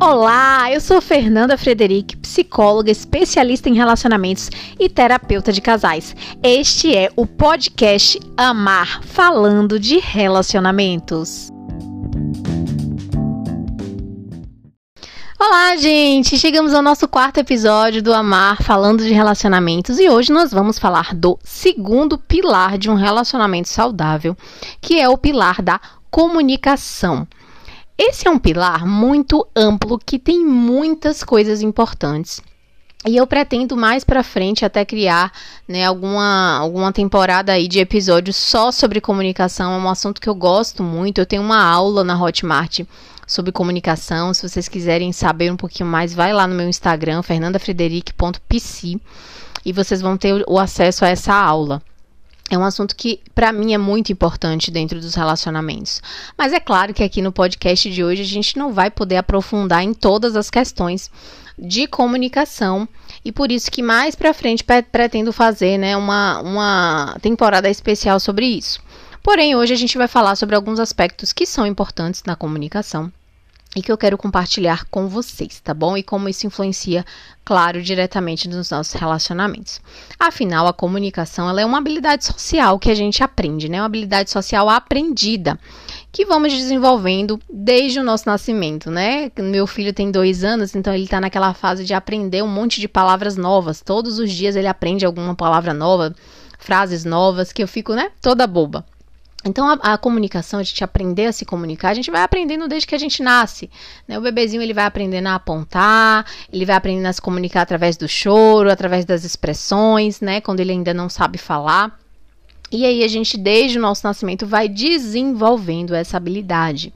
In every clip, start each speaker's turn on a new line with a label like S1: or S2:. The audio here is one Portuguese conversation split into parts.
S1: Olá, eu sou Fernanda Frederic, psicóloga, especialista em relacionamentos e terapeuta de casais. Este é o podcast Amar, falando de relacionamentos. Olá, gente! Chegamos ao nosso quarto episódio do Amar falando de relacionamentos e hoje nós vamos falar do segundo pilar de um relacionamento saudável, que é o pilar da comunicação. Esse é um pilar muito amplo que tem muitas coisas importantes. E eu pretendo mais para frente até criar, né, alguma, alguma temporada aí de episódios só sobre comunicação, é um assunto que eu gosto muito. Eu tenho uma aula na Hotmart sobre comunicação. Se vocês quiserem saber um pouquinho mais, vai lá no meu Instagram, fernandafrederic.pc, e vocês vão ter o acesso a essa aula é um assunto que, para mim, é muito importante dentro dos relacionamentos. Mas é claro que aqui no podcast de hoje a gente não vai poder aprofundar em todas as questões de comunicação e por isso que mais para frente pretendo fazer né, uma, uma temporada especial sobre isso. Porém, hoje a gente vai falar sobre alguns aspectos que são importantes na comunicação e que eu quero compartilhar com vocês, tá bom? E como isso influencia, claro, diretamente nos nossos relacionamentos. Afinal, a comunicação ela é uma habilidade social que a gente aprende, né? Uma habilidade social aprendida que vamos desenvolvendo desde o nosso nascimento, né? Meu filho tem dois anos, então ele está naquela fase de aprender um monte de palavras novas. Todos os dias ele aprende alguma palavra nova, frases novas, que eu fico, né, toda boba. Então, a, a, comunicação, a gente aprender a se comunicar, a gente vai aprendendo desde que a gente nasce. Né? O bebezinho ele vai aprendendo a apontar, ele vai aprendendo a se comunicar através do choro, através das expressões, né? Quando ele ainda não sabe falar. E aí a gente, desde o nosso nascimento, vai desenvolvendo essa habilidade.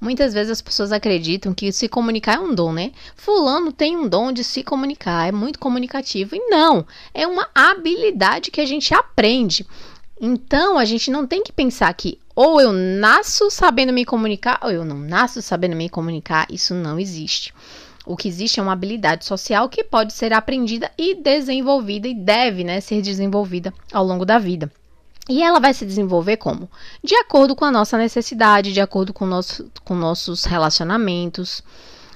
S1: Muitas vezes as pessoas acreditam que se comunicar é um dom, né? Fulano tem um dom de se comunicar, é muito comunicativo. E não, é uma habilidade que a gente aprende. Então, a gente não tem que pensar que ou eu nasço sabendo me comunicar ou eu não nasço sabendo me comunicar. Isso não existe. O que existe é uma habilidade social que pode ser aprendida e desenvolvida e deve né, ser desenvolvida ao longo da vida. E ela vai se desenvolver como? De acordo com a nossa necessidade, de acordo com, nosso, com nossos relacionamentos.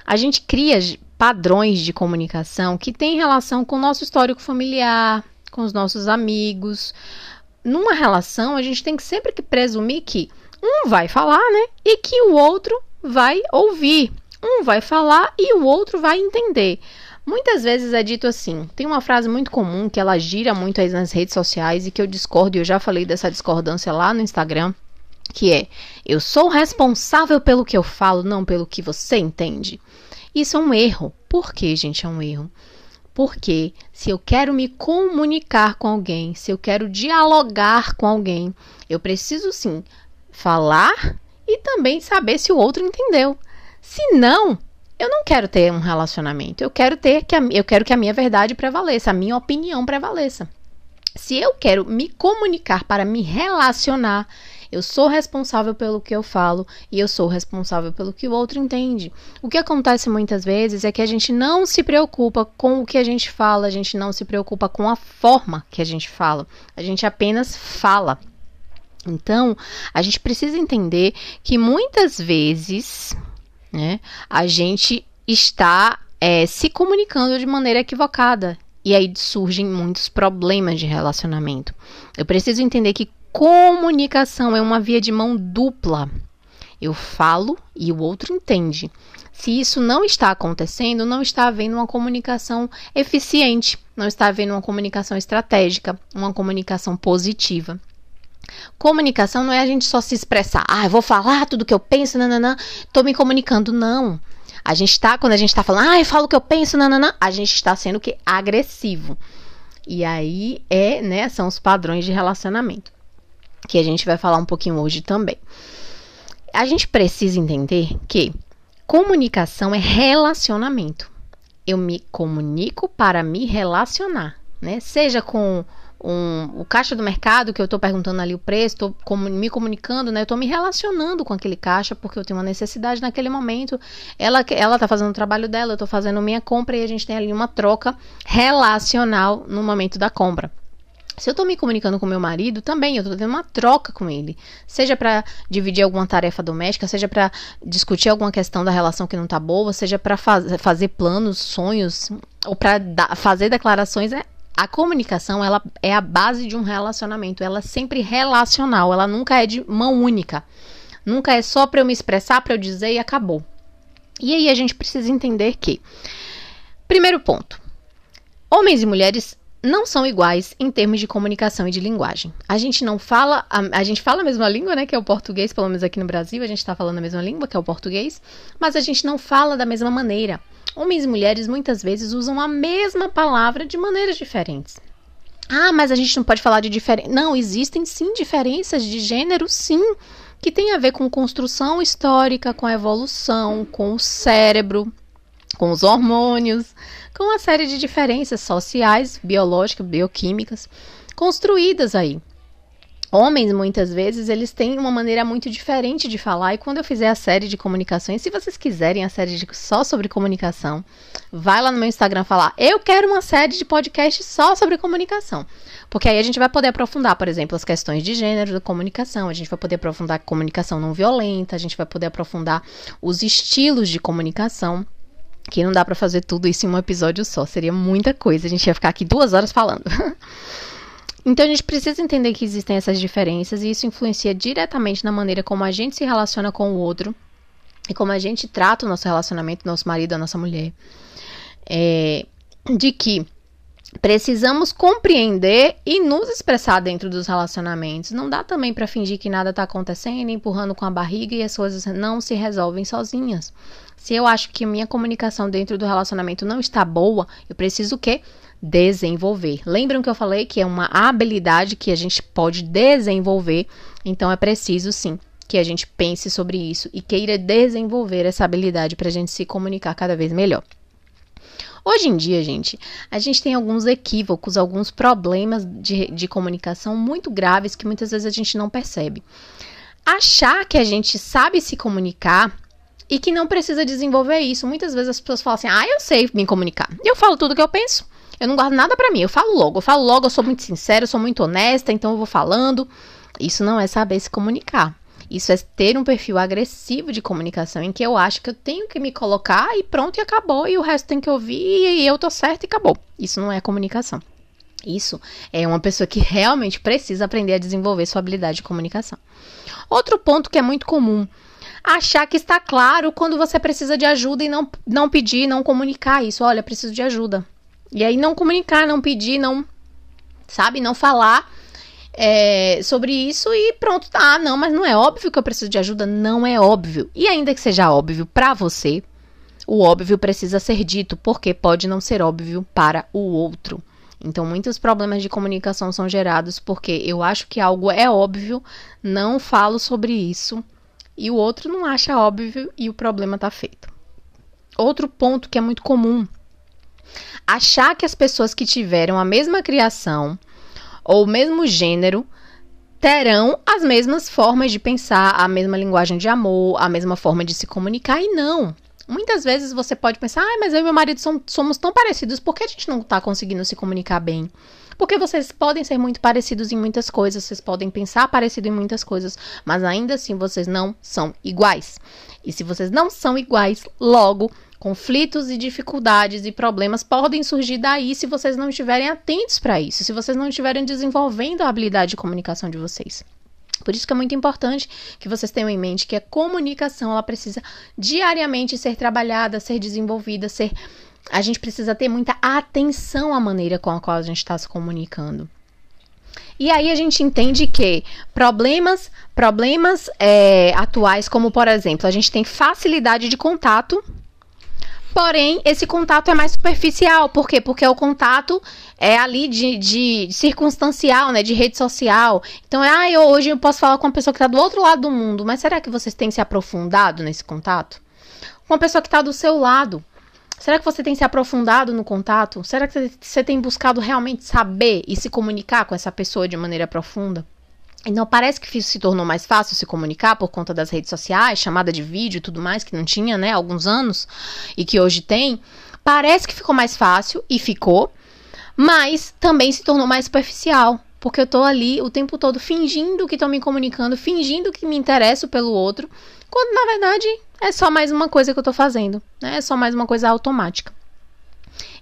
S1: A gente cria padrões de comunicação que têm relação com o nosso histórico familiar, com os nossos amigos, numa relação, a gente tem que sempre que presumir que um vai falar, né? E que o outro vai ouvir. Um vai falar e o outro vai entender. Muitas vezes é dito assim, tem uma frase muito comum que ela gira muito aí nas redes sociais e que eu discordo, e eu já falei dessa discordância lá no Instagram, que é: eu sou responsável pelo que eu falo, não pelo que você entende. Isso é um erro. Por que, gente, é um erro? Porque se eu quero me comunicar com alguém, se eu quero dialogar com alguém, eu preciso sim falar e também saber se o outro entendeu. Se não, eu não quero ter um relacionamento. Eu quero ter que a, eu quero que a minha verdade prevaleça, a minha opinião prevaleça. Se eu quero me comunicar para me relacionar, eu sou responsável pelo que eu falo e eu sou responsável pelo que o outro entende. O que acontece muitas vezes é que a gente não se preocupa com o que a gente fala, a gente não se preocupa com a forma que a gente fala. A gente apenas fala. Então, a gente precisa entender que muitas vezes, né, a gente está é, se comunicando de maneira equivocada. E aí surgem muitos problemas de relacionamento. Eu preciso entender que Comunicação é uma via de mão dupla. Eu falo e o outro entende. Se isso não está acontecendo, não está havendo uma comunicação eficiente, não está havendo uma comunicação estratégica, uma comunicação positiva. Comunicação não é a gente só se expressar, ah, eu vou falar tudo que eu penso, nananã, tô me comunicando. Não. A gente está, quando a gente está falando, ah, eu falo o que eu penso, nananã, a gente está sendo que agressivo. E aí é, né, são os padrões de relacionamento que a gente vai falar um pouquinho hoje também. A gente precisa entender que comunicação é relacionamento. Eu me comunico para me relacionar, né? Seja com um, o caixa do mercado, que eu estou perguntando ali o preço, estou me comunicando, né? Eu estou me relacionando com aquele caixa porque eu tenho uma necessidade naquele momento. Ela ela está fazendo o trabalho dela, eu estou fazendo minha compra e a gente tem ali uma troca relacional no momento da compra. Se eu tô me comunicando com meu marido, também eu tô tendo uma troca com ele. Seja para dividir alguma tarefa doméstica, seja para discutir alguma questão da relação que não tá boa, seja para faz, fazer planos, sonhos, ou para fazer declarações. É, a comunicação, ela é a base de um relacionamento. Ela é sempre relacional, ela nunca é de mão única. Nunca é só para eu me expressar, para eu dizer e acabou. E aí a gente precisa entender que, primeiro ponto, homens e mulheres não são iguais em termos de comunicação e de linguagem. A gente não fala, a, a, gente fala a mesma língua, né, que é o português, pelo menos aqui no Brasil, a gente está falando a mesma língua, que é o português, mas a gente não fala da mesma maneira. Homens e mulheres muitas vezes usam a mesma palavra de maneiras diferentes. Ah, mas a gente não pode falar de diferença. Não, existem sim diferenças de gênero, sim, que tem a ver com construção histórica, com a evolução, com o cérebro, com os hormônios, com uma série de diferenças sociais, biológicas, bioquímicas, construídas aí. Homens, muitas vezes, eles têm uma maneira muito diferente de falar. E quando eu fizer a série de comunicações, se vocês quiserem a série de, só sobre comunicação, vai lá no meu Instagram falar: Eu quero uma série de podcast só sobre comunicação. Porque aí a gente vai poder aprofundar, por exemplo, as questões de gênero da comunicação, a gente vai poder aprofundar comunicação não violenta, a gente vai poder aprofundar os estilos de comunicação que não dá para fazer tudo isso em um episódio só, seria muita coisa, a gente ia ficar aqui duas horas falando. então a gente precisa entender que existem essas diferenças e isso influencia diretamente na maneira como a gente se relaciona com o outro e como a gente trata o nosso relacionamento, nosso marido, a nossa mulher. É, de que precisamos compreender e nos expressar dentro dos relacionamentos. Não dá também para fingir que nada está acontecendo, empurrando com a barriga e as coisas não se resolvem sozinhas. Se eu acho que minha comunicação dentro do relacionamento não está boa, eu preciso o quê? Desenvolver. Lembram que eu falei que é uma habilidade que a gente pode desenvolver, então é preciso sim que a gente pense sobre isso e queira desenvolver essa habilidade para a gente se comunicar cada vez melhor. Hoje em dia, gente, a gente tem alguns equívocos, alguns problemas de, de comunicação muito graves que muitas vezes a gente não percebe. Achar que a gente sabe se comunicar e que não precisa desenvolver isso. Muitas vezes as pessoas falam assim: ah, eu sei me comunicar. Eu falo tudo que eu penso. Eu não guardo nada para mim. Eu falo logo. Eu falo logo, eu sou muito sincera, eu sou muito honesta, então eu vou falando. Isso não é saber se comunicar. Isso é ter um perfil agressivo de comunicação em que eu acho que eu tenho que me colocar e pronto e acabou e o resto tem que ouvir e eu tô certo e acabou. Isso não é comunicação. Isso é uma pessoa que realmente precisa aprender a desenvolver sua habilidade de comunicação. Outro ponto que é muito comum achar que está claro quando você precisa de ajuda e não, não pedir, não comunicar isso. Olha, preciso de ajuda. E aí não comunicar, não pedir, não, sabe, não falar é, sobre isso e pronto, tá. Não, mas não é óbvio que eu preciso de ajuda. Não é óbvio. E ainda que seja óbvio para você, o óbvio precisa ser dito, porque pode não ser óbvio para o outro. Então, muitos problemas de comunicação são gerados porque eu acho que algo é óbvio, não falo sobre isso e o outro não acha óbvio e o problema está feito. Outro ponto que é muito comum: achar que as pessoas que tiveram a mesma criação ou o mesmo gênero terão as mesmas formas de pensar, a mesma linguagem de amor, a mesma forma de se comunicar e não. Muitas vezes você pode pensar, ah, mas eu e meu marido somos tão parecidos, por que a gente não está conseguindo se comunicar bem? Porque vocês podem ser muito parecidos em muitas coisas, vocês podem pensar parecido em muitas coisas, mas ainda assim vocês não são iguais. E se vocês não são iguais, logo conflitos e dificuldades e problemas podem surgir daí se vocês não estiverem atentos para isso, se vocês não estiverem desenvolvendo a habilidade de comunicação de vocês. Por isso que é muito importante que vocês tenham em mente que a comunicação ela precisa diariamente ser trabalhada, ser desenvolvida, ser a gente precisa ter muita atenção à maneira com a qual a gente está se comunicando. E aí a gente entende que problemas, problemas é, atuais, como por exemplo, a gente tem facilidade de contato, porém esse contato é mais superficial. Por quê? Porque o contato é ali de, de, de circunstancial, né? De rede social. Então, é, ah, eu, hoje eu posso falar com uma pessoa que está do outro lado do mundo, mas será que vocês têm se aprofundado nesse contato? Com uma pessoa que está do seu lado. Será que você tem se aprofundado no contato? Será que você tem buscado realmente saber e se comunicar com essa pessoa de maneira profunda? Então parece que se tornou mais fácil se comunicar por conta das redes sociais, chamada de vídeo e tudo mais, que não tinha, né, há alguns anos, e que hoje tem. Parece que ficou mais fácil, e ficou, Mas também se tornou mais superficial, porque eu tô ali o tempo todo fingindo que tô me comunicando, fingindo que me interesso pelo outro, quando na verdade é só mais uma coisa que eu tô fazendo, né? É só mais uma coisa automática.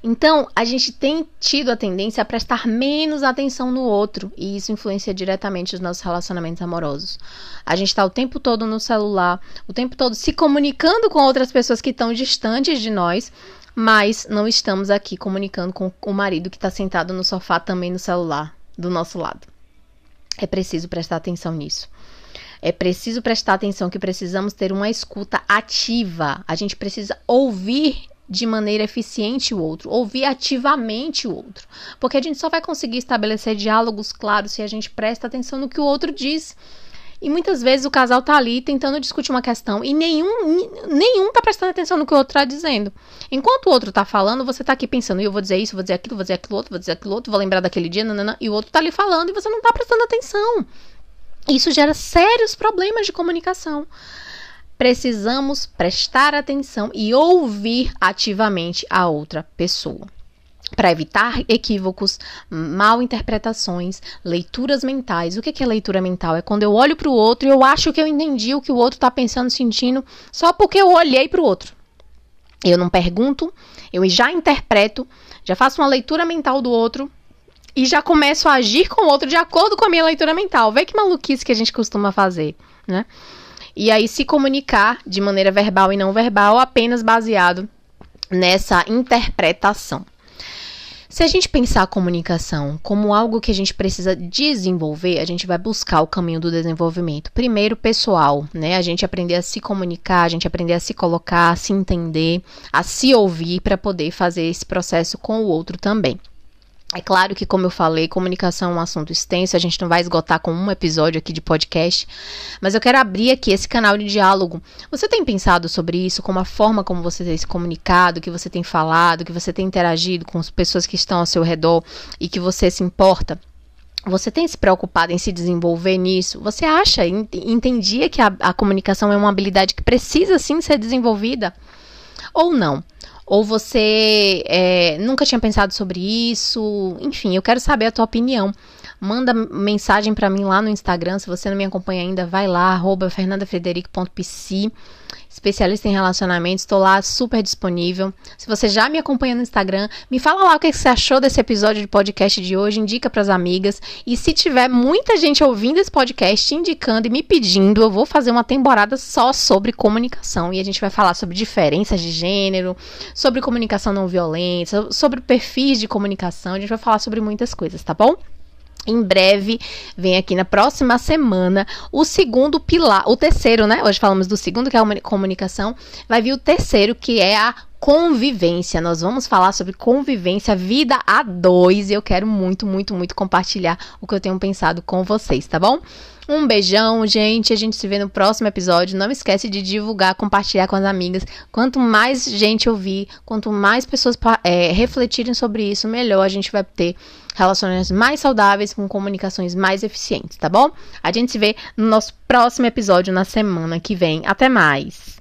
S1: Então, a gente tem tido a tendência a prestar menos atenção no outro, e isso influencia diretamente os nossos relacionamentos amorosos. A gente está o tempo todo no celular, o tempo todo se comunicando com outras pessoas que estão distantes de nós, mas não estamos aqui comunicando com o marido que está sentado no sofá também no celular do nosso lado. É preciso prestar atenção nisso. É preciso prestar atenção que precisamos ter uma escuta ativa. A gente precisa ouvir de maneira eficiente o outro, ouvir ativamente o outro. Porque a gente só vai conseguir estabelecer diálogos claros se a gente presta atenção no que o outro diz. E muitas vezes o casal tá ali tentando discutir uma questão e nenhum nenhum tá prestando atenção no que o outro tá dizendo. Enquanto o outro tá falando, você tá aqui pensando, eu vou dizer isso, vou dizer aquilo, vou dizer aquilo outro, vou dizer aquilo outro, vou lembrar daquele dia, nanana, e o outro tá ali falando e você não tá prestando atenção. Isso gera sérios problemas de comunicação precisamos prestar atenção e ouvir ativamente a outra pessoa. Para evitar equívocos, mal interpretações, leituras mentais. O que é leitura mental? É quando eu olho para o outro e eu acho que eu entendi o que o outro está pensando, sentindo, só porque eu olhei para o outro. Eu não pergunto, eu já interpreto, já faço uma leitura mental do outro e já começo a agir com o outro de acordo com a minha leitura mental. Vê que maluquice que a gente costuma fazer, né? E aí se comunicar de maneira verbal e não verbal apenas baseado nessa interpretação. Se a gente pensar a comunicação como algo que a gente precisa desenvolver, a gente vai buscar o caminho do desenvolvimento. Primeiro, pessoal, né? A gente aprender a se comunicar, a gente aprender a se colocar, a se entender, a se ouvir para poder fazer esse processo com o outro também. É claro que, como eu falei, comunicação é um assunto extenso, a gente não vai esgotar com um episódio aqui de podcast, mas eu quero abrir aqui esse canal de diálogo. Você tem pensado sobre isso, como a forma como você tem se comunicado, que você tem falado, que você tem interagido com as pessoas que estão ao seu redor e que você se importa? Você tem se preocupado em se desenvolver nisso? Você acha, entendia que a, a comunicação é uma habilidade que precisa sim ser desenvolvida? Ou não? Ou você é, nunca tinha pensado sobre isso? Enfim, eu quero saber a tua opinião. Manda mensagem para mim lá no Instagram. Se você não me acompanha ainda, vai lá, fernandafrederico.pc especialista em relacionamentos. Estou lá super disponível. Se você já me acompanha no Instagram, me fala lá o que você achou desse episódio de podcast de hoje, indica para as amigas. E se tiver muita gente ouvindo esse podcast, indicando e me pedindo, eu vou fazer uma temporada só sobre comunicação. E a gente vai falar sobre diferenças de gênero, sobre comunicação não violenta, sobre perfis de comunicação. A gente vai falar sobre muitas coisas, tá bom? Em breve, vem aqui na próxima semana o segundo pilar, o terceiro, né? Hoje falamos do segundo, que é a comunicação. Vai vir o terceiro, que é a convivência. Nós vamos falar sobre convivência, vida a dois. E eu quero muito, muito, muito compartilhar o que eu tenho pensado com vocês, tá bom? Um beijão, gente. A gente se vê no próximo episódio. Não esquece de divulgar, compartilhar com as amigas. Quanto mais gente ouvir, quanto mais pessoas é, refletirem sobre isso, melhor a gente vai ter relacionamentos mais saudáveis, com comunicações mais eficientes, tá bom? A gente se vê no nosso próximo episódio na semana que vem. Até mais!